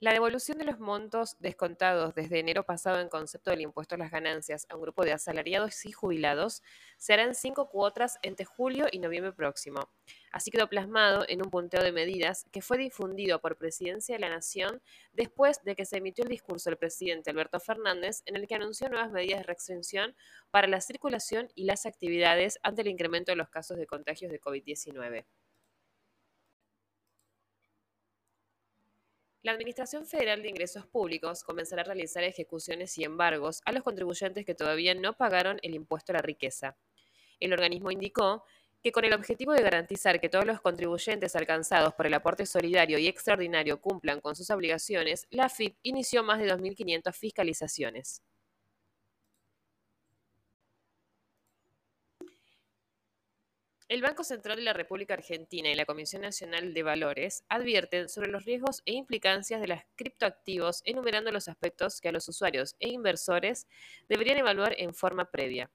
La devolución de los montos descontados desde enero pasado en concepto del impuesto a las ganancias a un grupo de asalariados y jubilados se hará en cinco cuotas entre julio y noviembre próximo. Así quedó plasmado en un punteo de medidas que fue difundido por Presidencia de la Nación después de que se emitió el discurso del presidente Alberto Fernández en el que anunció nuevas medidas de restricción para la circulación y las actividades ante el incremento de los casos de contagios de COVID-19. La Administración Federal de Ingresos Públicos comenzará a realizar ejecuciones y embargos a los contribuyentes que todavía no pagaron el impuesto a la riqueza. El organismo indicó que con el objetivo de garantizar que todos los contribuyentes alcanzados por el aporte solidario y extraordinario cumplan con sus obligaciones, la AFIP inició más de 2.500 fiscalizaciones. El Banco Central de la República Argentina y la Comisión Nacional de Valores advierten sobre los riesgos e implicancias de los criptoactivos, enumerando los aspectos que a los usuarios e inversores deberían evaluar en forma previa.